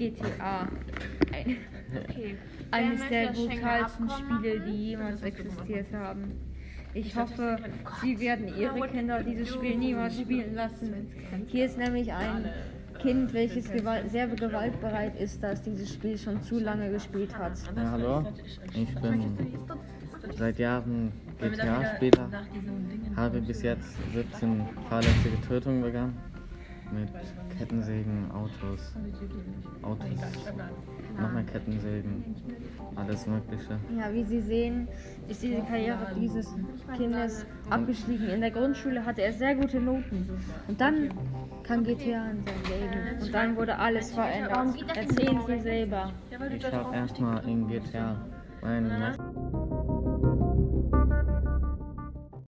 GTA. Ein, Okay. eines der brutalsten Spiele, die jemals existiert haben. Ich hoffe, sie werden ihre Kinder dieses Spiel niemals spielen lassen. Hier ist nämlich ein Kind, welches gewalt sehr gewaltbereit ist, das dieses Spiel schon zu lange gespielt hat. Ja, hallo? Ich bin seit Jahren GTA-Spieler, habe bis jetzt 17 fahrlässige Tötungen begangen. Mit Kettensägen, Autos, Autos, nochmal Kettensägen, alles Mögliche. Ja, wie Sie sehen, ist diese Karriere dieses Kindes abgestiegen. In der Grundschule hatte er sehr gute Noten. Und dann kam GTA in sein Leben. Und dann wurde alles verändert. Erzählen Sie selber. Ich habe erstmal in GTA mein